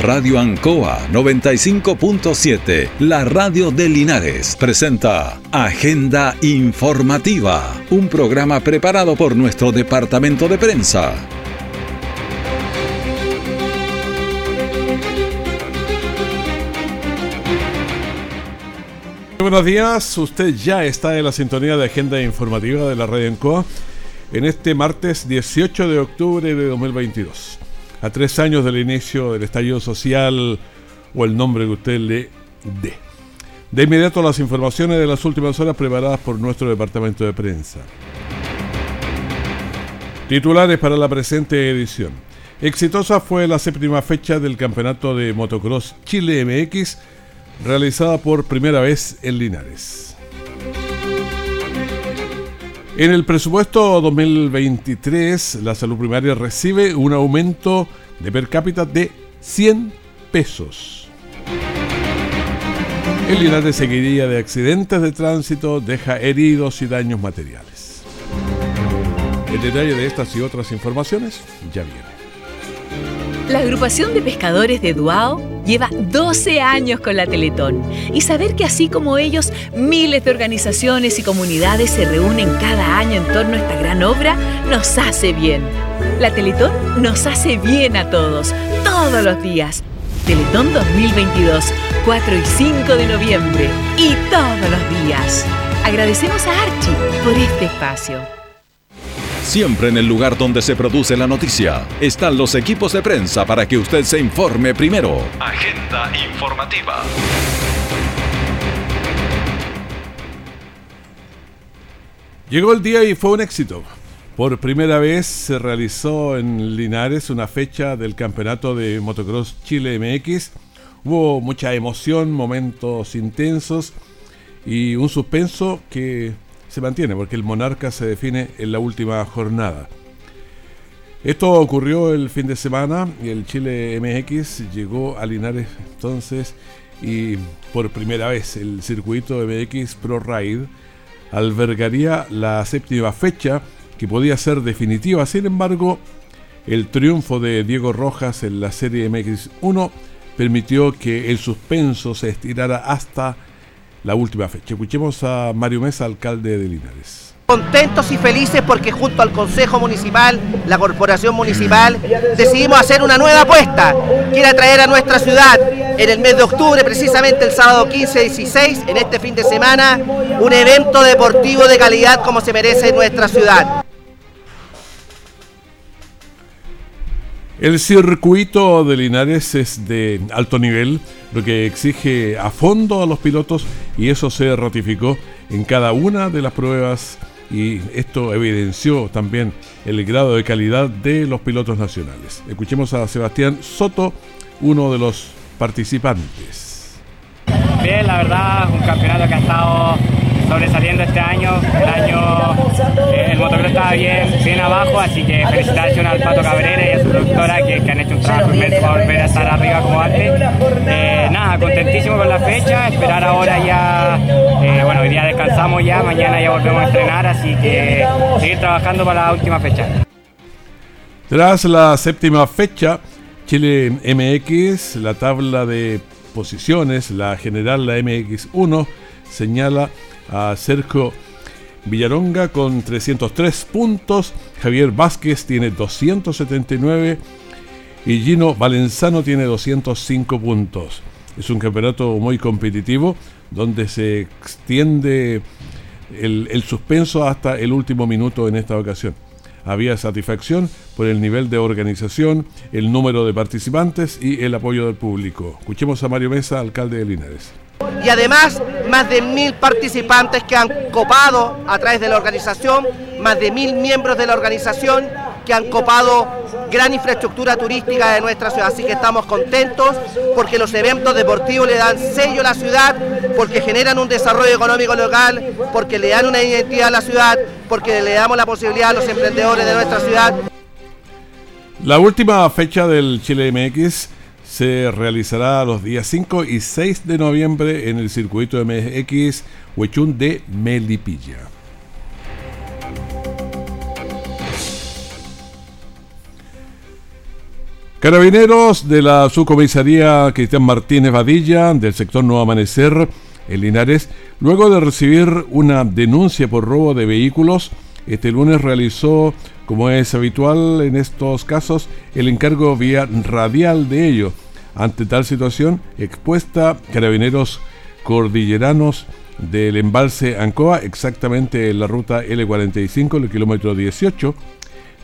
Radio Ancoa 95.7, la radio de Linares, presenta Agenda Informativa, un programa preparado por nuestro departamento de prensa. Buenos días, usted ya está en la sintonía de Agenda Informativa de la Radio Ancoa en este martes 18 de octubre de 2022 a tres años del inicio del estallido social o el nombre que usted le dé. De inmediato las informaciones de las últimas horas preparadas por nuestro departamento de prensa. Titulares para la presente edición. Exitosa fue la séptima fecha del Campeonato de Motocross Chile MX, realizada por primera vez en Linares. En el presupuesto 2023, la salud primaria recibe un aumento de per cápita de 100 pesos. El Linares seguiría de accidentes de tránsito, deja heridos y daños materiales. El detalle de estas y otras informaciones ya viene. La agrupación de pescadores de Duao lleva 12 años con la Teletón y saber que así como ellos, miles de organizaciones y comunidades se reúnen cada año en torno a esta gran obra, nos hace bien. La Teletón nos hace bien a todos, todos los días. Teletón 2022, 4 y 5 de noviembre y todos los días. Agradecemos a Archie por este espacio. Siempre en el lugar donde se produce la noticia están los equipos de prensa para que usted se informe primero. Agenda informativa. Llegó el día y fue un éxito. Por primera vez se realizó en Linares una fecha del campeonato de motocross Chile MX. Hubo mucha emoción, momentos intensos y un suspenso que se mantiene porque el monarca se define en la última jornada. Esto ocurrió el fin de semana y el Chile MX llegó a Linares entonces y por primera vez el circuito MX Pro Ride albergaría la séptima fecha que podía ser definitiva. Sin embargo, el triunfo de Diego Rojas en la serie MX1 permitió que el suspenso se estirara hasta la última fecha. Escuchemos a Mario Mesa, alcalde de Linares. Contentos y felices porque junto al Consejo Municipal, la Corporación Municipal, decidimos hacer una nueva apuesta. Quiere traer a nuestra ciudad en el mes de octubre, precisamente el sábado 15-16, en este fin de semana, un evento deportivo de calidad como se merece en nuestra ciudad. El circuito de Linares es de alto nivel, lo que exige a fondo a los pilotos y eso se ratificó en cada una de las pruebas y esto evidenció también el grado de calidad de los pilotos nacionales. Escuchemos a Sebastián Soto, uno de los participantes. Bien, la verdad, un campeonato que ha estado sobresaliendo este año. El año eh, el motocross estaba bien, bien abajo, así que felicitaciones al Pato Cabrera y a su productora que, han hecho un trabajo inmenso para volver a estar arriba como antes. Eh, nada, contentísimo con la fecha, esperar ahora ya, eh, bueno, hoy día descansamos ya, mañana ya volvemos a entrenar, así que seguir trabajando para la última fecha. Tras la séptima fecha, Chile MX, la tabla de posiciones, la general, la MX1, señala a Sergio Villaronga con 303 puntos, Javier Vázquez tiene 279 y Gino Valenzano tiene 205 puntos. Es un campeonato muy competitivo donde se extiende el, el suspenso hasta el último minuto en esta ocasión. Había satisfacción por el nivel de organización, el número de participantes y el apoyo del público. Escuchemos a Mario Mesa, alcalde de Linares y además más de mil participantes que han copado a través de la organización, más de mil miembros de la organización que han copado gran infraestructura turística de nuestra ciudad. Así que estamos contentos porque los eventos deportivos le dan sello a la ciudad, porque generan un desarrollo económico local, porque le dan una identidad a la ciudad, porque le damos la posibilidad a los emprendedores de nuestra ciudad. La última fecha del Chile MX se realizará los días 5 y 6 de noviembre en el circuito MX Huechún de Melipilla. Carabineros de la subcomisaría Cristian Martínez Vadilla del sector Nuevo Amanecer en Linares, luego de recibir una denuncia por robo de vehículos, este lunes realizó, como es habitual en estos casos, el encargo vía radial de ello. Ante tal situación, expuesta Carabineros Cordilleranos del embalse Ancoa, exactamente en la ruta L45, el kilómetro 18,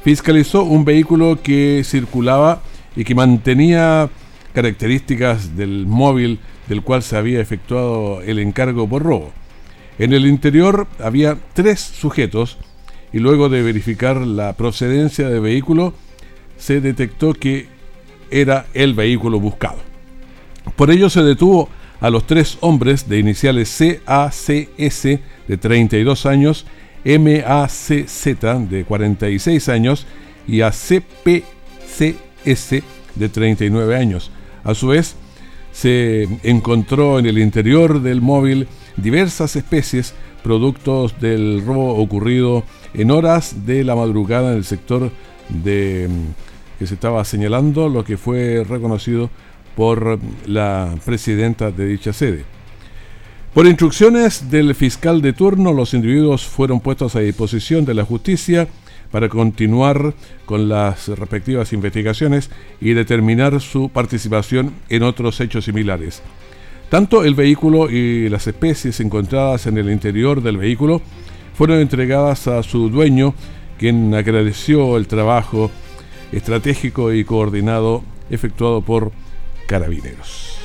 fiscalizó un vehículo que circulaba y que mantenía características del móvil del cual se había efectuado el encargo por robo. En el interior había tres sujetos y luego de verificar la procedencia del vehículo se detectó que era el vehículo buscado. Por ello se detuvo a los tres hombres de iniciales CACS de 32 años, MACZ de 46 años y a CPC S de 39 años. A su vez, se encontró en el interior del móvil diversas especies productos del robo ocurrido en horas de la madrugada en el sector de mm, que se estaba señalando, lo que fue reconocido por la presidenta de dicha sede. Por instrucciones del fiscal de turno, los individuos fueron puestos a disposición de la justicia para continuar con las respectivas investigaciones y determinar su participación en otros hechos similares. Tanto el vehículo y las especies encontradas en el interior del vehículo fueron entregadas a su dueño, quien agradeció el trabajo estratégico y coordinado efectuado por carabineros.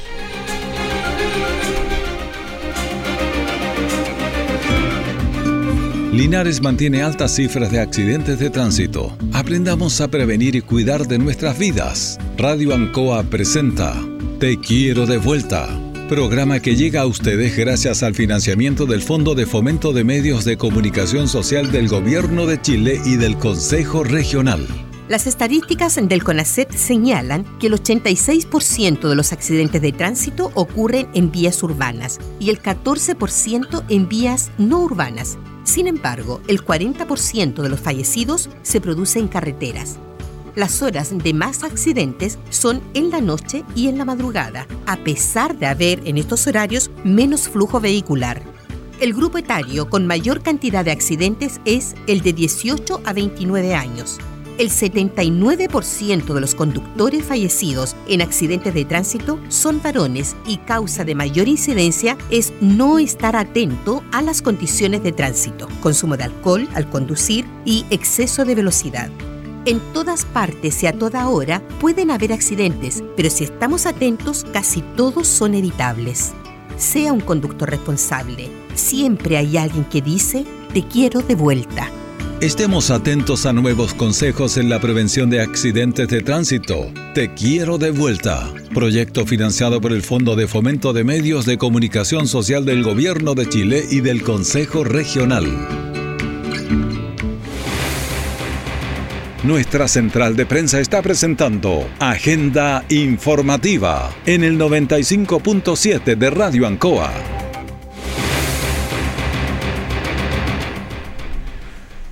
Linares mantiene altas cifras de accidentes de tránsito. Aprendamos a prevenir y cuidar de nuestras vidas. Radio Ancoa presenta Te quiero de vuelta. Programa que llega a ustedes gracias al financiamiento del Fondo de Fomento de Medios de Comunicación Social del Gobierno de Chile y del Consejo Regional. Las estadísticas del CONACET señalan que el 86% de los accidentes de tránsito ocurren en vías urbanas y el 14% en vías no urbanas. Sin embargo, el 40% de los fallecidos se produce en carreteras. Las horas de más accidentes son en la noche y en la madrugada, a pesar de haber en estos horarios menos flujo vehicular. El grupo etario con mayor cantidad de accidentes es el de 18 a 29 años el 79% de los conductores fallecidos en accidentes de tránsito son varones y causa de mayor incidencia es no estar atento a las condiciones de tránsito, consumo de alcohol al conducir y exceso de velocidad. En todas partes y a toda hora pueden haber accidentes, pero si estamos atentos casi todos son evitables. Sea un conductor responsable. Siempre hay alguien que dice, te quiero de vuelta. Estemos atentos a nuevos consejos en la prevención de accidentes de tránsito. Te quiero de vuelta. Proyecto financiado por el Fondo de Fomento de Medios de Comunicación Social del Gobierno de Chile y del Consejo Regional. Nuestra central de prensa está presentando Agenda Informativa en el 95.7 de Radio Ancoa.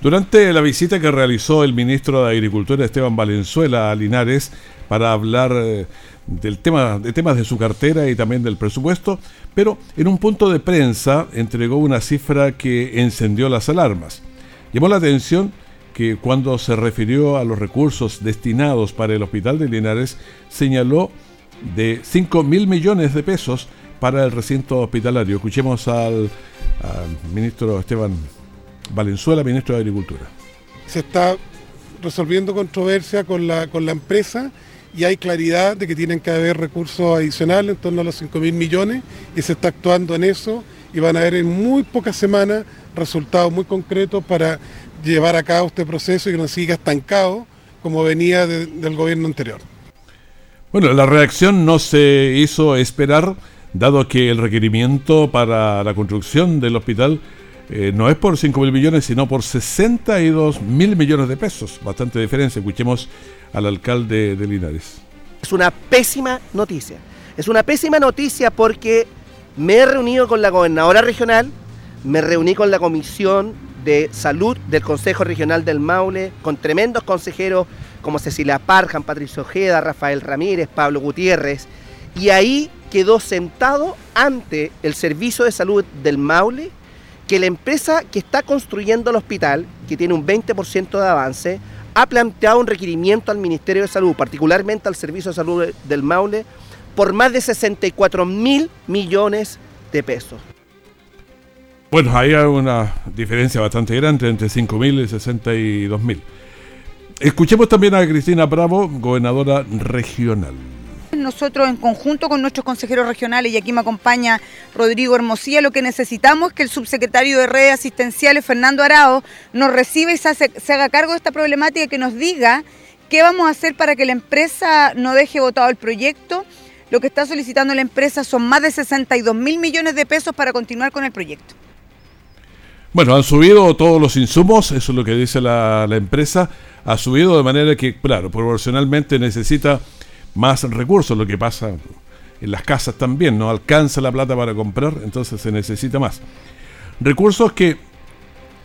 Durante la visita que realizó el ministro de Agricultura Esteban Valenzuela a Linares para hablar eh, del tema, de temas de su cartera y también del presupuesto, pero en un punto de prensa entregó una cifra que encendió las alarmas. Llamó la atención que cuando se refirió a los recursos destinados para el hospital de Linares, señaló de 5 mil millones de pesos para el recinto hospitalario. Escuchemos al, ministro Esteban Valenzuela, ministro de Agricultura. Se está resolviendo controversia con la, con la empresa y hay claridad de que tienen que haber recursos adicionales en torno a los 5 mil millones y se está actuando en eso y van a haber en muy pocas semanas resultados muy concretos para llevar a cabo este proceso y que no siga estancado como venía del gobierno anterior. Bueno, la reacción no se hizo esperar, dado que el requerimiento para la construcción del hospital eh, no es por 5 mil millones, sino por 62 mil millones de pesos. Bastante diferencia. Escuchemos al alcalde de Linares. Es una pésima noticia. Es una pésima noticia porque me he reunido con la gobernadora regional, me reuní con la comisión de salud del Consejo Regional del Maule, con tremendos consejeros como Cecilia Parjan, Patricio Ojeda, Rafael Ramírez, Pablo Gutiérrez, y ahí quedó sentado ante el Servicio de Salud del Maule que la empresa que está construyendo el hospital, que tiene un 20% de avance, ha planteado un requerimiento al Ministerio de Salud, particularmente al Servicio de Salud del Maule, por más de 64 mil millones de pesos. Bueno, ahí hay una diferencia bastante grande entre 5 mil y 62 mil. Escuchemos también a Cristina Bravo, gobernadora regional. Nosotros en conjunto con nuestros consejeros regionales, y aquí me acompaña Rodrigo Hermosilla, lo que necesitamos es que el subsecretario de redes asistenciales, Fernando Arao, nos reciba y se, se haga cargo de esta problemática y que nos diga qué vamos a hacer para que la empresa no deje votado el proyecto. Lo que está solicitando la empresa son más de 62 mil millones de pesos para continuar con el proyecto. Bueno, han subido todos los insumos, eso es lo que dice la, la empresa, ha subido de manera que, claro, proporcionalmente necesita más recursos, lo que pasa en las casas también, no alcanza la plata para comprar, entonces se necesita más. Recursos que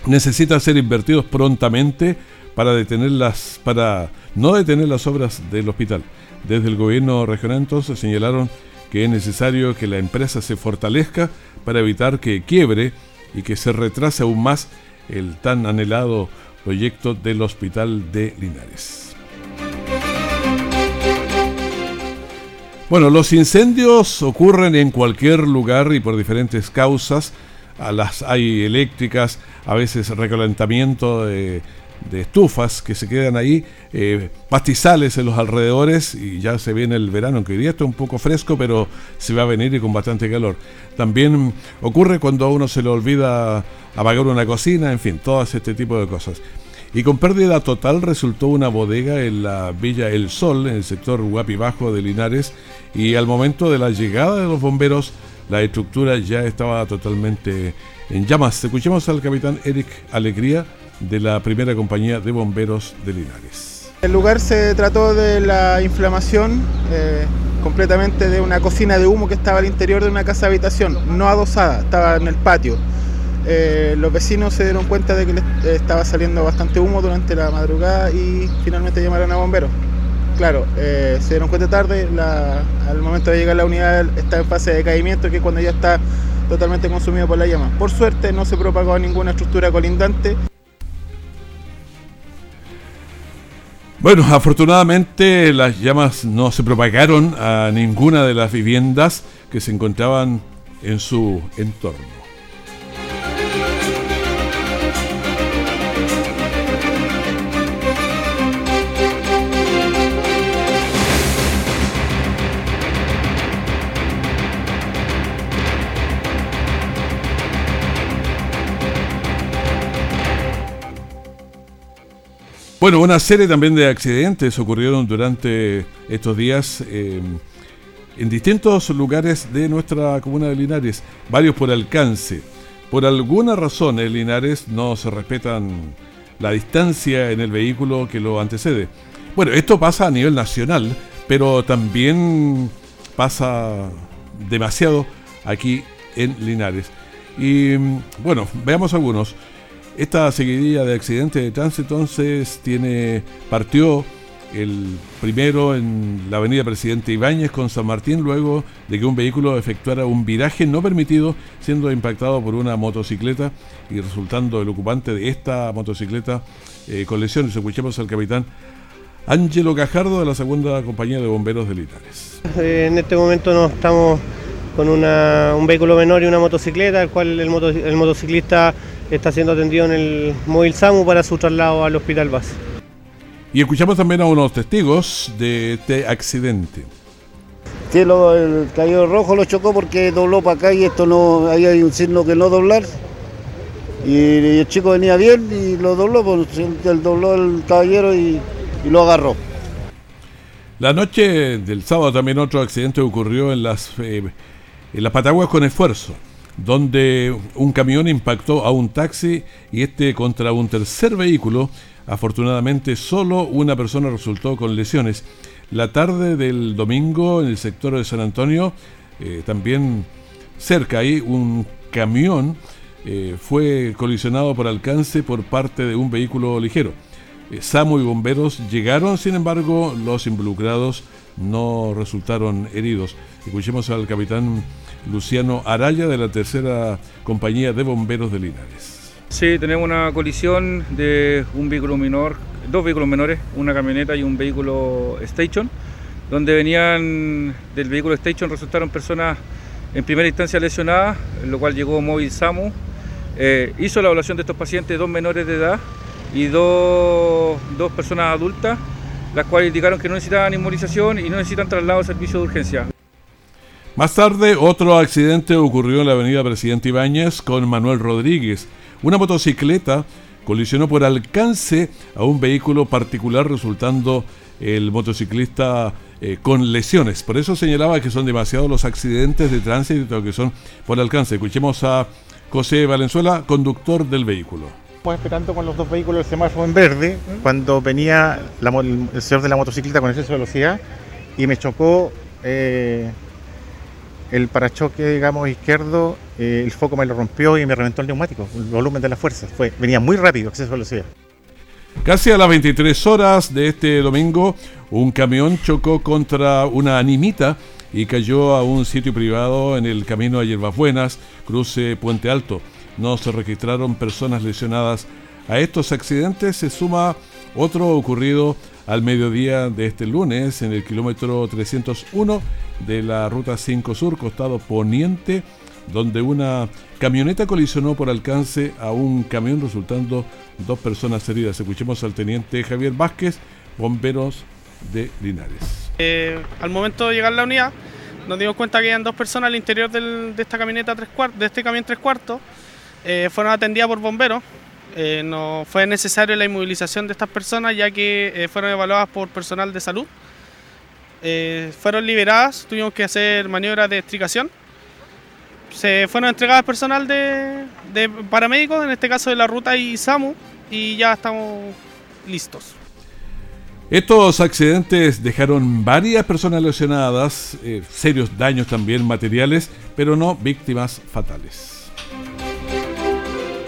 necesitan ser invertidos prontamente para detenerlas, para no detener las obras del hospital. Desde el gobierno regional entonces señalaron que es necesario que la empresa se fortalezca para evitar que quiebre y que se retrase aún más el tan anhelado proyecto del hospital de Linares. Bueno, los incendios ocurren en cualquier lugar y por diferentes causas. A las hay eléctricas, a veces recalentamiento de, estufas que se quedan ahí, eh, pastizales en los alrededores y ya se viene el verano, aunque hoy día está un poco fresco, pero se va a venir y con bastante calor. También ocurre cuando a uno se le olvida apagar una cocina, en fin, todo este tipo de cosas. Y con pérdida total resultó una bodega en la Villa El Sol, en el sector Guapi Bajo de Linares, y al momento de la llegada de los bomberos, la estructura ya estaba totalmente en llamas. Escuchemos al capitán Eric Alegría de la primera compañía de bomberos de Linares. El lugar se trató de la inflamación eh, completamente de una cocina de humo que estaba al interior de una casa habitación, no adosada, estaba en el patio. Eh, los vecinos se dieron cuenta de que estaba saliendo bastante humo durante la madrugada y finalmente llamaron a bomberos. Claro, eh, se dieron cuenta tarde, al momento de llegar la unidad está en fase de caimiento, que es cuando ya está totalmente consumido por la llama. Por suerte no se propagó a ninguna estructura colindante. Bueno, afortunadamente las llamas no se propagaron a ninguna de las viviendas que se encontraban en su entorno. Bueno, una serie también de accidentes ocurrieron durante estos días eh, en distintos lugares de nuestra comuna de Linares, varios por alcance. Por alguna razón en Linares no se respetan la distancia en el vehículo que lo antecede. Bueno, esto pasa a nivel nacional, pero también pasa demasiado aquí en Linares. Y bueno, veamos algunos. Esta seguidilla de accidentes de tránsito entonces tiene, partió el primero en la avenida Presidente Ibáñez con San Martín luego de que un vehículo efectuara un viraje no permitido siendo impactado por una motocicleta y resultando el ocupante de esta motocicleta eh, con lesiones. Escuchemos al capitán Ángelo Cajardo de la segunda compañía de bomberos de. Eh, en este momento no estamos con un vehículo menor y una motocicleta, el cual el motociclista está siendo atendido en el móvil SAMU para su traslado al hospital base. Y escuchamos también a unos testigos de este accidente. Sí, el caballero rojo lo chocó porque dobló para acá y esto no, ahí hay un signo que no doblar. Y, el chico venía bien y lo dobló, pues, él dobló el caballero y, lo agarró. La noche del sábado también otro accidente ocurrió en las, eh, en las Pataguas con esfuerzo donde un camión impactó a un taxi y este contra un tercer vehículo. Afortunadamente solo una persona resultó con lesiones. La tarde del domingo en el sector de San Antonio, eh, también cerca ahí, un camión eh, fue colisionado por alcance por parte de un vehículo ligero. eh, SAMU y bomberos llegaron, sin embargo, los involucrados no resultaron heridos. Escuchemos al capitán Luciano Araya de la tercera compañía de bomberos de Linares. Sí, tenemos una colisión de un vehículo menor, dos vehículos menores, una camioneta y un vehículo station, donde venían del vehículo station resultaron personas en primera instancia lesionadas, lo cual llegó móvil SAMU, eh, hizo la evaluación de estos pacientes, dos menores de edad y dos, dos personas adultas, las cuales indicaron que no necesitaban inmunización y no necesitan traslado al servicio de urgencia. Más tarde, otro accidente ocurrió en la avenida Presidente Ibáñez con Manuel Rodríguez. Una motocicleta colisionó por alcance a un vehículo particular, resultando el motociclista eh, con lesiones. Por eso señalaba que son demasiados los accidentes de tránsito que son por alcance. Escuchemos a José Valenzuela, conductor del vehículo. Estamos esperando con los dos vehículos el semáforo en verde cuando venía el señor de la motocicleta con exceso de velocidad y me chocó eh, el parachoque, digamos, izquierdo, eh, el foco me lo rompió y me reventó el neumático, el volumen de la fuerza. Fue, venía muy rápido, exceso de velocidad. Casi a las 23 horas de este domingo, un camión chocó contra una animita y cayó a un sitio privado en el camino a Hierbas Buenas, cruce Puente Alto. No se registraron personas lesionadas. A estos accidentes se suma otro ocurrido al mediodía de este lunes en el kilómetro 301 de la ruta 5 Sur, costado poniente, donde una camioneta colisionó por alcance a un camión, resultando dos personas heridas. Escuchemos al teniente Javier Vázquez, bomberos de Linares. Eh, al momento de llegar la unidad, nos dimos cuenta que habían dos personas al interior de esta camioneta tres cuartos, de este camión tres cuartos. Eh, fueron atendidas por bomberos eh, no fue necesario la inmovilización de estas personas ya que eh, fueron evaluadas por personal de salud. Eh, fueron liberadas, tuvimos que hacer maniobras de extricación. Se fueron entregadas personal de, de paramédicos, en este caso de la ruta ISAMU, y ya estamos listos. Estos accidentes dejaron varias personas lesionadas, serios daños también materiales, pero no víctimas fatales.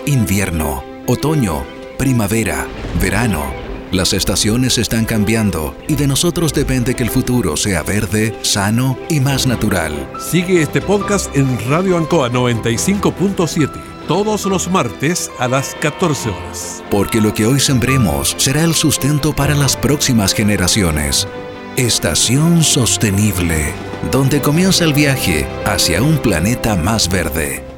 Invierno Otoño, primavera, verano. Las estaciones están cambiando y de nosotros depende que el futuro sea verde, sano y más natural. Sigue este podcast en Radio Ancoa 95.7 todos los martes a las 14 horas. Porque lo que hoy sembremos será el sustento para las próximas generaciones. Estación Sostenible, donde comienza el viaje hacia un planeta más verde.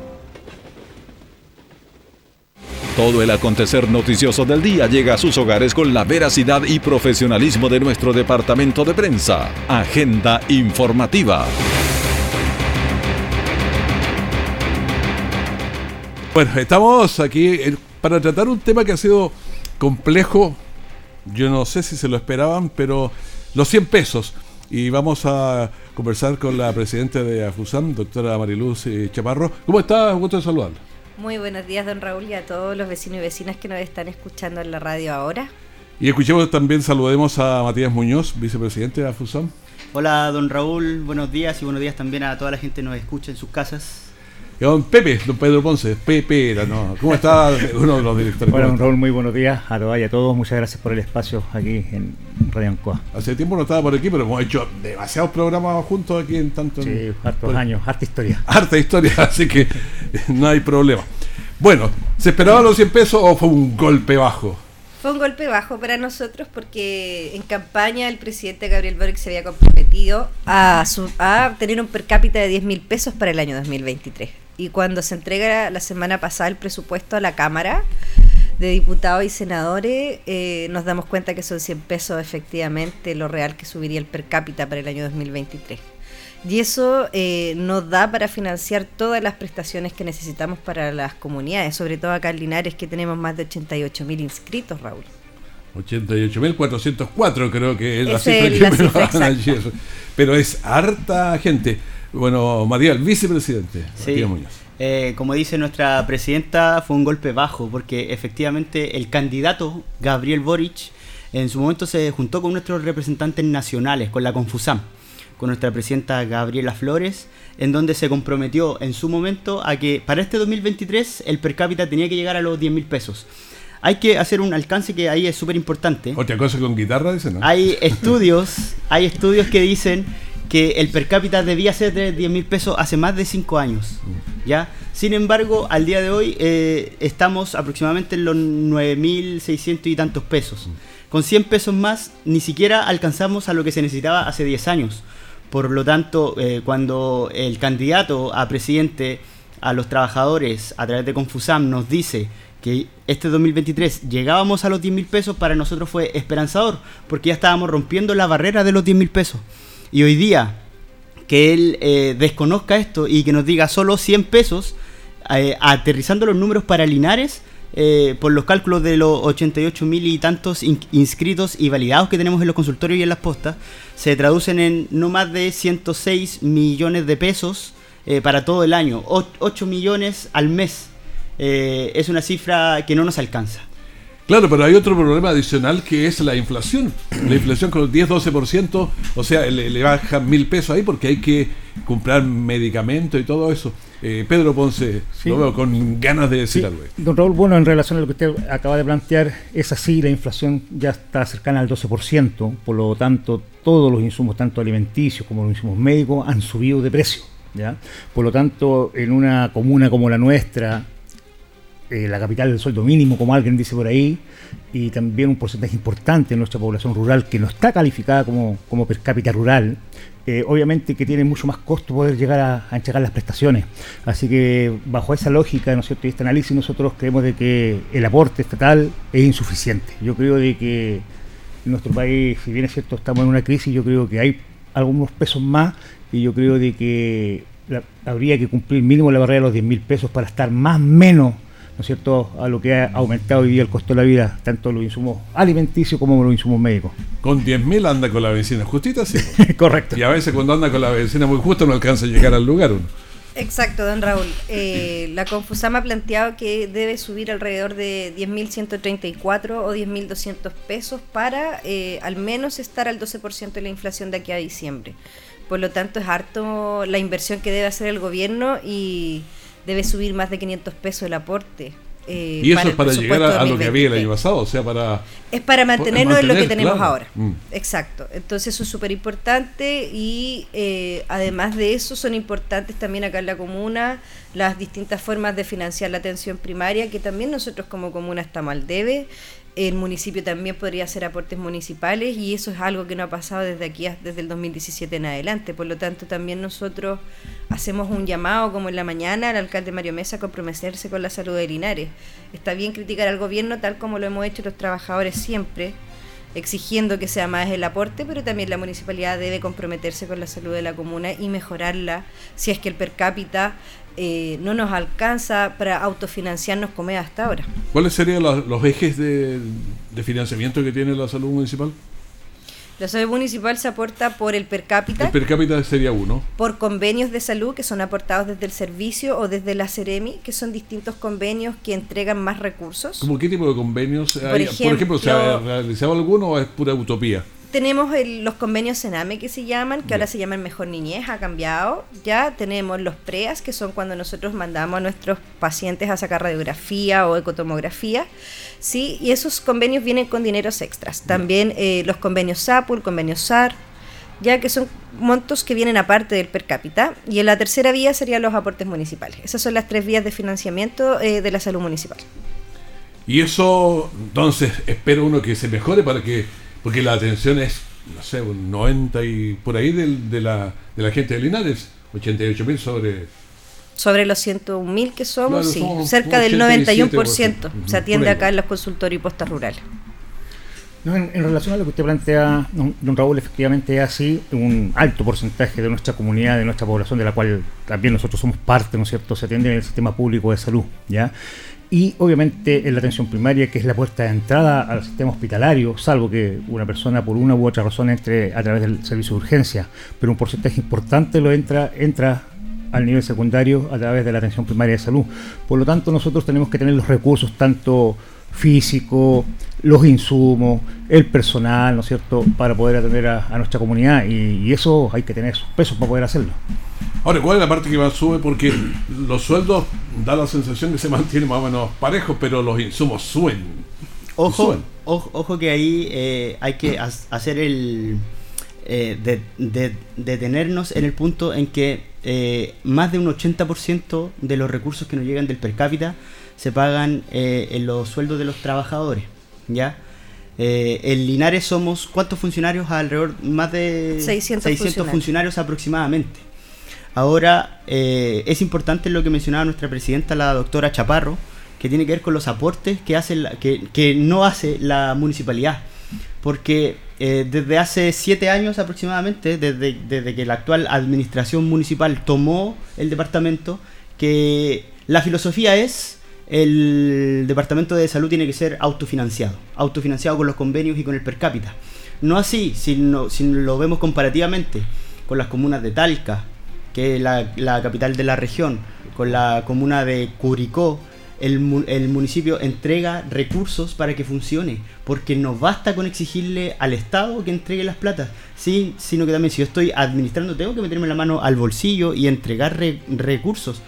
Todo el acontecer noticioso del día llega a sus hogares con la veracidad y profesionalismo de nuestro departamento de prensa. Agenda informativa. Bueno, estamos aquí eh, para tratar un tema que ha sido complejo. Yo no sé si se lo esperaban, pero los 100 pesos. Y vamos a conversar con la presidenta de AFUSAM, doctora Mariluz eh, Chaparro. ¿Cómo está? Gusto de saludarla. Muy buenos días, don Raúl, y a todos los vecinos y vecinas que nos están escuchando en la radio ahora. Y escuchemos también, saludemos a Matías Muñoz, vicepresidente de AFUSAM. Hola, don Raúl, buenos días y buenos días también a toda la gente que nos escucha en sus casas. Y don Pepe, don Pedro Ponce, Pepe era, ¿no? ¿Cómo está uno de los directores? Bueno, don Raúl, muy buenos días a todos y a todos. Muchas gracias por el espacio aquí en Radio Ancoa. Hace tiempo no estaba por aquí, pero hemos hecho demasiados programas juntos aquí en tanto. Sí, hartos años, harta historia. Harta historia, así que no hay problema. Bueno, ¿se esperaban los 100 pesos o fue un golpe bajo? Fue un golpe bajo para nosotros porque en campaña el presidente Gabriel Boric se había comprometido a, a tener un per cápita de 10 mil pesos para el año 2023 y cuando se entrega la semana pasada el presupuesto a la Cámara de Diputados y Senadores, eh, nos damos cuenta que son 100 pesos efectivamente lo real que subiría el per cápita para el año 2023. Y eso eh, nos da para financiar todas las prestaciones que necesitamos para las comunidades, sobre todo acá en Linares que tenemos más de 88 mil inscritos, Raúl. 88.404 creo que es la cifra que me van ayer. Pero es harta gente. Bueno, María, el vicepresidente. Sí. Eh, como dice nuestra presidenta, fue un golpe bajo, porque efectivamente el candidato Gabriel Boric en su momento se juntó con nuestros representantes nacionales, con la Confusam, con nuestra presidenta Gabriela Flores, en donde se comprometió en su momento a que para este 2023 el per cápita tenía que llegar a los 10 mil pesos. hay que hacer un alcance que ahí es súper importante. Otra cosa con guitarra, dicen, ¿no? Hay estudios, hay estudios que dicen que el per cápita debía ser de 10 mil pesos hace más de 5 años. ¿ya? Sin embargo, al día de hoy eh, estamos aproximadamente en los 9.600 y tantos pesos. Con 100 pesos más ni siquiera alcanzamos a lo que se necesitaba hace 10 años. Por lo tanto, eh, cuando el candidato a presidente a los trabajadores a través de Confusam nos dice que este 2023 llegábamos a los 10 mil pesos, para nosotros fue esperanzador, porque ya estábamos rompiendo la barrera de los 10 mil pesos. Y hoy día, que él eh, desconozca esto y que nos diga solo 100 pesos, eh, aterrizando los números para Linares, eh, por los cálculos de los 88 mil y tantos inscritos y validados que tenemos en los consultorios y en las postas, se traducen en no más de 106 millones de pesos para todo el año, 8 millones al mes. es una cifra que no nos alcanza. Claro, pero hay otro problema adicional que es la inflación. La inflación con el 10-12%, o sea, le, bajan mil pesos ahí porque hay que comprar medicamentos y todo eso. Eh, Pedro Ponce, lo veo con ganas de decir algo. Don Raúl, bueno, en relación a lo que usted acaba de plantear, es así, la inflación ya está cercana al 12%, por lo tanto, todos los insumos, tanto alimenticios como los insumos médicos, han subido de precio. ¿ya? Por lo tanto, en una comuna como la nuestra, eh, la capital del sueldo mínimo, como alguien dice por ahí, y también un porcentaje importante de nuestra población rural que no está calificada como, como per cápita rural, eh, obviamente que tiene mucho más costo poder llegar a, entregar las prestaciones. Así que bajo esa lógica, ¿no es y este análisis nosotros creemos de que el aporte estatal es insuficiente. Yo creo de que en nuestro país, si bien es cierto, estamos en una crisis, yo creo que hay algunos pesos más y yo creo de que habría que cumplir mínimo la barrera de los 10 mil pesos para estar más menos ¿no es cierto?, a lo que ha aumentado hoy día el costo de la vida, tanto los insumos alimenticios como los insumos médicos. Con 10.000 anda con la benzina justita, sí. Correcto. Y a veces cuando anda con la benzina muy justa no alcanza a llegar al lugar uno. Exacto, don Raúl. Eh, la Confusama ha planteado que debe subir alrededor de 10.134 o 10.200 pesos para eh, al menos estar al 12% de la inflación de aquí a diciembre. Por lo tanto, es harto la inversión que debe hacer el gobierno y debe subir más de 500 pesos el aporte. Eh, y eso es para llegar a, lo que había el año pasado, o sea, para... Es para mantenernos en lo que tenemos ahora. Mm. Exacto. Entonces eso es súper importante y eh, además de eso son importantes también acá en la comuna las distintas formas de financiar la atención primaria, que también nosotros como comuna estamos al debe el municipio también podría hacer aportes municipales y eso es algo que no ha pasado desde aquí, desde el 2017 en adelante. Por lo tanto, también nosotros hacemos un llamado, como en la mañana, al alcalde Mario Mesa a comprometerse con la salud de Linares. Está bien criticar al gobierno tal como lo hemos hecho los trabajadores siempre, exigiendo que sea más el aporte, pero también la municipalidad debe comprometerse con la salud de la comuna y mejorarla si es que el per cápita eh, no nos alcanza para autofinanciarnos como es hasta ahora. ¿Cuáles serían los, ejes de, financiamiento que tiene la salud municipal? La salud municipal se aporta por el per cápita. El per cápita sería uno. Por convenios de salud que son aportados desde el servicio o desde la Ceremi, que son distintos convenios que entregan más recursos. ¿Cómo qué tipo de convenios? Por ejemplo, por ejemplo ¿se ha realizado alguno o es pura utopía? Tenemos los convenios Sename que se llaman, que ahora se llaman Mejor Niñez, ha cambiado. Ya tenemos los PREAS, que son cuando nosotros mandamos a nuestros pacientes a sacar radiografía o ecotomografía. ¿sí? Y esos convenios vienen con dineros extras. También eh, los convenios SAPU, el convenio SAR, ya que son montos que vienen aparte del per cápita. Y en la tercera vía serían los aportes municipales. Esas son las tres vías de financiamiento eh, de la salud municipal. Y eso, entonces, espero uno que se mejore para que porque la atención es, no sé, un 90 y por ahí de, la, de la gente de Linares, 88 mil sobre... Sobre los 101 mil que somos, sí, cerca del 91% se atiende acá en los consultorios y postas rurales. en, relación a lo que usted plantea, don, Raúl, efectivamente es así, un alto porcentaje de nuestra comunidad, de nuestra población, de la cual también nosotros somos parte, ¿no es cierto?, se atiende en el sistema público de salud, ¿ya? Y obviamente en la atención primaria, que es la puerta de entrada al sistema hospitalario, salvo que una persona por una u otra razón entre a través del servicio de urgencia, pero un porcentaje importante lo entra, entra al nivel secundario a través de la atención primaria de salud. Por lo tanto, nosotros tenemos que tener los recursos tanto físicos, los insumos, el personal, ¿no es cierto?, para poder atender a, nuestra comunidad y, y, eso hay que tener esos pesos para poder hacerlo. Ahora, ¿cuál es la parte que más sube? Porque los sueldos da la sensación que se mantienen más o menos parejos, pero los insumos suben Ojo, ojo, ojo que ahí eh, hay que hacer el... Eh, de, de, detenernos en el punto en que eh, más de un 80% de los recursos que nos llegan del per cápita se pagan en los sueldos de los trabajadores, ¿ya? en Linares somos, ¿cuántos funcionarios? Alrededor, más de 600, funcionarios. aproximadamente. Ahora, es importante lo que mencionaba nuestra presidenta, la doctora Chaparro, que tiene que ver con los aportes que, hace que, no hace la municipalidad. Porque eh, desde hace siete años aproximadamente, desde, desde que la actual administración municipal tomó el departamento, que la filosofía es el departamento de salud tiene que ser autofinanciado, autofinanciado con los convenios y con el per cápita. No así, si, no, lo vemos comparativamente con las comunas de Talca, que es la, capital de la región, con la comuna de Curicó, el, el, municipio entrega recursos para que funcione, porque no basta con exigirle al Estado que entregue las platas, sí, sino que también si yo estoy administrando tengo que meterme la mano al bolsillo y entregar recursos.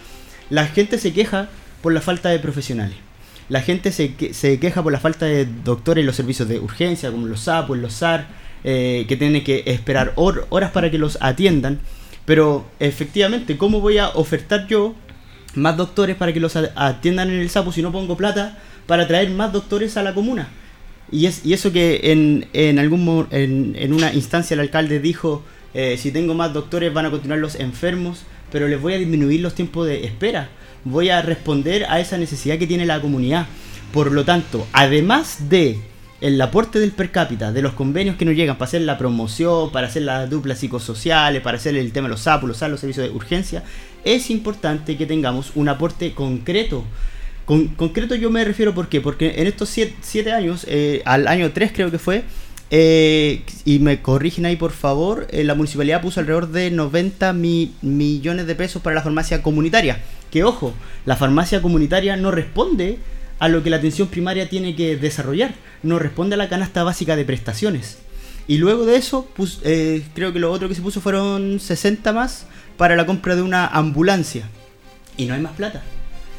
La gente se queja por la falta de profesionales. La gente se, se queja por la falta de doctores en los servicios de urgencia, como los SAPO, los SAR, eh, que tienen que esperar horas para que los atiendan. Pero efectivamente, ¿cómo voy a ofertar yo más doctores para que los atiendan en el sapo si no pongo plata para traer más doctores a la comuna. Y, es, y eso que en, en, algún, en, en una instancia el alcalde dijo, eh, si tengo más doctores van a continuar los enfermos, pero les voy a disminuir los tiempos de espera. Voy a responder a esa necesidad que tiene la comunidad. Por lo tanto, además de el aporte del per cápita, de los convenios que nos llegan para hacer la promoción, para hacer las duplas psicosociales, para hacer el tema de los SAPUS, los, los servicios de urgencia, es importante que tengamos un aporte concreto. Con, concreto yo me refiero ¿por qué? Porque en estos 7 años, eh, al año 3 creo que fue, eh, y me corrigen ahí por favor, eh, la municipalidad puso alrededor de 90 millones de pesos para la farmacia comunitaria. Que ojo, la farmacia comunitaria no responde a lo que la atención primaria tiene que desarrollar, no responde a la canasta básica de prestaciones. Y luego de eso, creo que lo otro que se puso fueron 60 más para la compra de una ambulancia. Y no hay más plata.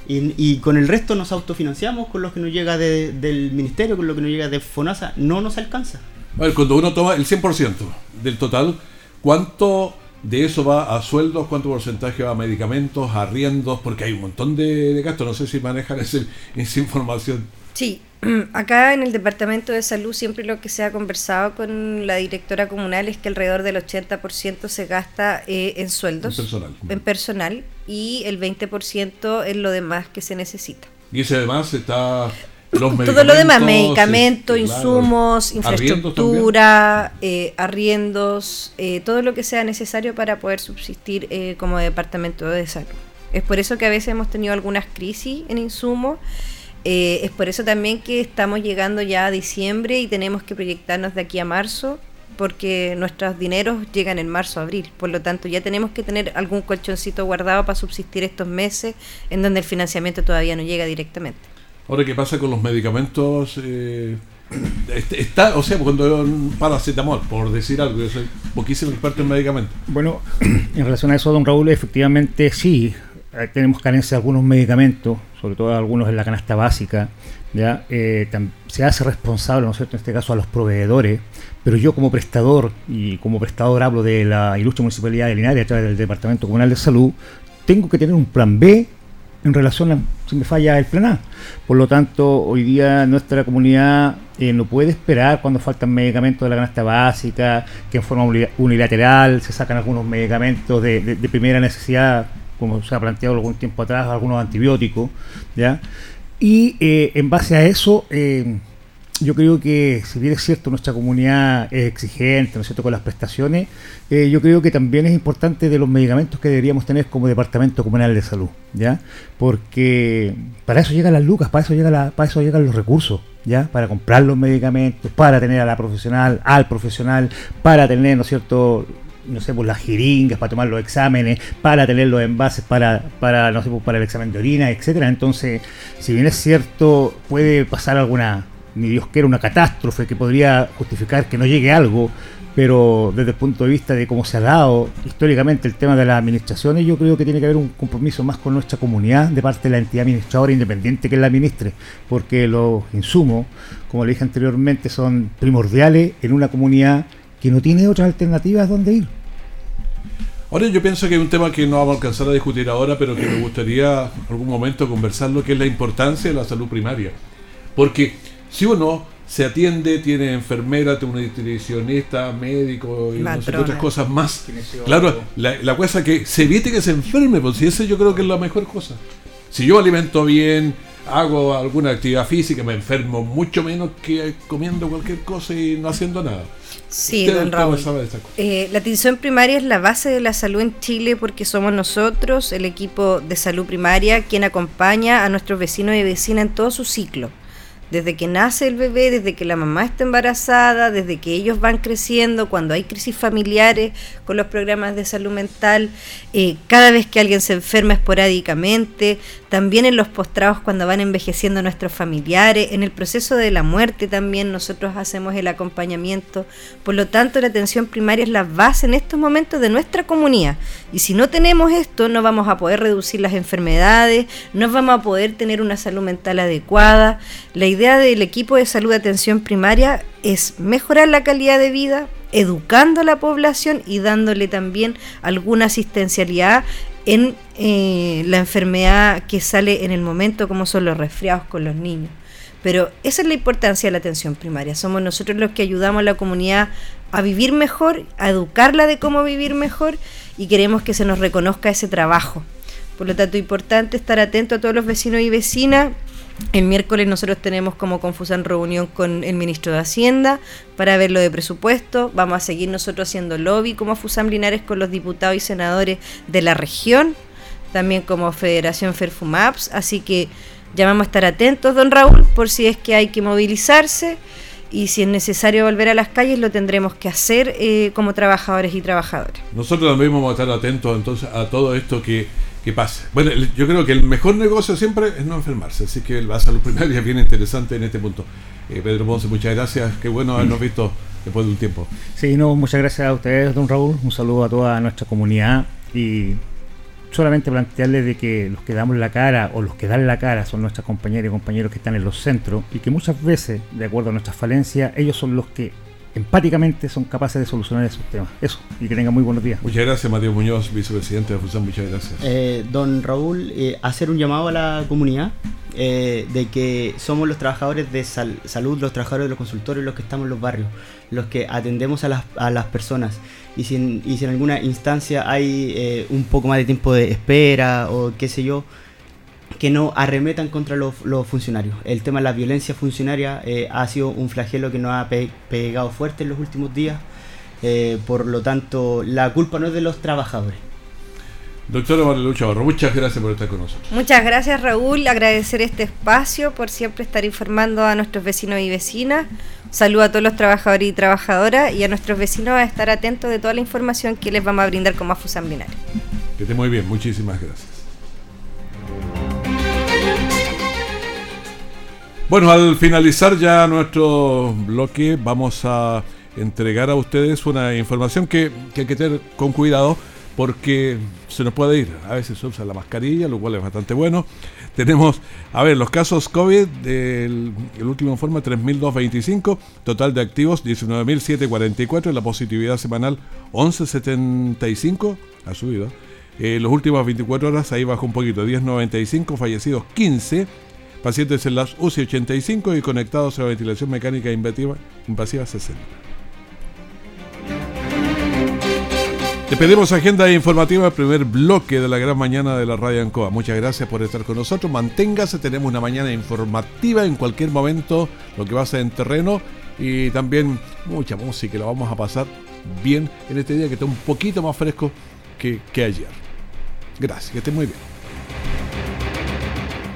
Y, con el resto nos autofinanciamos con lo que nos llega del ministerio, con lo que nos llega de FONASA. No nos alcanza. Bueno, cuando uno toma el 100% del total, ¿cuánto de eso va a sueldos? ¿Cuánto porcentaje va a medicamentos, a arriendos? Porque hay un montón de, gastos. No sé si manejan esa información. Sí, acá en el Departamento de Salud siempre lo que se ha conversado con la directora comunal es que alrededor del 80% se gasta eh, en sueldos, en personal. y el 20% en lo demás que se necesita. Y ese además está... Los Todo lo demás, medicamentos, insumos, infraestructura, eh, arriendos, eh, todo lo que sea necesario para poder subsistir como departamento de salud. Es por eso que a veces hemos tenido algunas crisis en insumos eh, es por eso también que estamos llegando ya a diciembre y tenemos que proyectarnos de aquí a marzo porque nuestros dineros llegan en marzo, abril. Por lo tanto, ya tenemos que tener algún colchoncito guardado para subsistir estos meses en donde el financiamiento todavía no llega directamente. Ahora, ¿qué pasa con los medicamentos? Eh, está, o sea, cuando paracetamol, por decir algo, yo soy poquísimo experto en medicamentos. Bueno, en relación a eso, don Raúl, efectivamente sí, eh, tenemos carencia de algunos medicamentos, sobre todo algunos en la canasta básica, ¿ya? Eh, se hace responsable, ¿no es cierto?, en este caso a los proveedores, pero yo como prestador, y como prestador hablo de la ilustre Municipalidad de Linares a través del Departamento Comunal de Salud, tengo que tener un plan B en relación a si me falla el plan A. Por lo tanto, hoy día nuestra comunidad eh, no puede esperar cuando faltan medicamentos de la canasta básica, que en forma unilateral se sacan algunos medicamentos de primera necesidad como se ha planteado algún tiempo atrás, algunos antibióticos, ¿ya? Y eh, en base a eso, eh, yo creo que, si bien es cierto, nuestra comunidad es exigente, ¿no es cierto?, con las prestaciones, eh, yo creo que también es importante de los medicamentos que deberíamos tener como Departamento Comunal de Salud, ¿ya? Porque para eso llegan las lucas, para eso, llega la, para eso llegan los recursos, ¿ya? Para comprar los medicamentos, para tener a la profesional, al profesional, para tener, ¿no es cierto?, no sé, pues las jeringas para tomar los exámenes, para tener los envases para, para, no sé, pues, para el examen de orina, etcétera. Entonces, si bien es cierto, puede pasar alguna, ni Dios quiera, una catástrofe que podría justificar que no llegue algo, pero desde el punto de vista de cómo se ha dado históricamente el tema de las administraciones, yo creo que tiene que haber un compromiso más con nuestra comunidad de parte de la entidad administradora independiente que la administre, porque los insumos, como le dije anteriormente, son primordiales en una comunidad que no tiene otras alternativas donde ir. Ahora yo pienso que hay un tema que no vamos a alcanzar a discutir ahora, pero que me gustaría en algún momento conversarlo, que es la importancia de la salud primaria. Porque si uno se atiende, tiene enfermera, tiene una nutricionista, médico y no sé qué otras cosas más. Claro, la, la cosa que se evite que se enferme, pues si eso yo creo que es la mejor cosa. Si yo alimento bien, hago alguna actividad física, me enfermo mucho menos que comiendo cualquier cosa y no haciendo nada. Sí, don Raúl. Eh, la atención primaria es la base de la salud en Chile porque somos nosotros, el equipo de salud primaria, quien acompaña a nuestros vecinos y vecinas en todo su ciclo desde que nace el bebé, desde que la mamá está embarazada, desde que ellos van creciendo, cuando hay crisis familiares con los programas de salud mental, eh, cada vez que alguien se enferma esporádicamente, también en los postrados cuando van envejeciendo nuestros familiares, en el proceso de la muerte también nosotros hacemos el acompañamiento. Por lo tanto, la atención primaria es la base en estos momentos de nuestra comunidad. Y si no tenemos esto, no vamos a poder reducir las enfermedades, no vamos a poder tener una salud mental adecuada. La idea del equipo de salud de atención primaria es mejorar la calidad de vida, educando a la población y dándole también alguna asistencialidad en eh, la enfermedad que sale en el momento, como son los resfriados con los niños. Pero esa es la importancia de la atención primaria. Somos nosotros los que ayudamos a la comunidad a vivir mejor, a educarla de cómo vivir mejor y queremos que se nos reconozca ese trabajo. Por lo tanto, importante estar atento a todos los vecinos y vecinas el miércoles nosotros tenemos como Confusan reunión con el ministro de Hacienda para ver lo de presupuesto. Vamos a seguir nosotros haciendo lobby como Fusam Linares con los diputados y senadores de la región, también como Federación Ferfumaps. Así que ya vamos a estar atentos, don Raúl, por si es que hay que movilizarse y si es necesario volver a las calles lo tendremos que hacer eh, como trabajadores y trabajadoras. Nosotros también vamos a estar atentos entonces a todo esto que que pase. Bueno, yo creo que el mejor negocio siempre es no enfermarse, así que la salud primaria es bien interesante en este punto. Eh, Pedro Ponce, muchas gracias, qué bueno habernos visto después de un tiempo. Sí, no, muchas gracias a ustedes, don Raúl, un saludo a toda nuestra comunidad y solamente plantearles de que los que damos la cara o los que dan la cara son nuestras compañeras y compañeros que están en los centros y que muchas veces, de acuerdo a nuestras falencias, ellos son los que empáticamente son capaces de solucionar esos temas. Eso, y que tengan muy buenos días. Muchas gracias, Mateo Muñoz, vicepresidente de Fusión, muchas gracias. Eh, don Raúl, eh, hacer un llamado a la comunidad eh, de que somos los trabajadores de salud, los trabajadores de los consultorios, los que estamos en los barrios, los que atendemos a las, a las personas. Y si, en, y si en alguna instancia hay un poco más de tiempo de espera o qué sé yo, que no arremetan contra los, funcionarios. El tema de la violencia funcionaria eh, ha sido un flagelo que nos ha pegado fuerte en los últimos días. Eh, por lo tanto, la culpa no es de los trabajadores. Doctora Marilucha Barro, muchas gracias por estar con nosotros. Muchas gracias Raúl, agradecer este espacio por siempre estar informando a nuestros vecinos y vecinas. Saludo a todos los trabajadores y trabajadoras y a nuestros vecinos a estar atentos de toda la información que les vamos a brindar como Afusan Binario. Que esté muy bien, muchísimas gracias. Bueno, al finalizar ya nuestro bloque vamos a entregar a ustedes una información que, hay que tener con cuidado porque se nos puede ir. A veces se usa la mascarilla, lo cual es bastante bueno. Tenemos, a ver, los casos COVID, del, el último informe 3.225, total de activos 19.744, la positividad semanal 11.75, ha subido. Eh, los últimos 24 horas ahí bajó un poquito, 10.95, fallecidos 15 pacientes en las UCI 85 y conectados a la ventilación mecánica invasiva, invasiva 60. Te pedimos agenda informativa, el primer bloque de la gran mañana de la Radio Ancoa. Muchas gracias por estar con nosotros. Manténgase, tenemos una mañana informativa en cualquier momento, lo que va a ser en terreno y también mucha música. Lo vamos a pasar bien en este día que está un poquito más fresco que, que ayer. Gracias, que esté muy bien.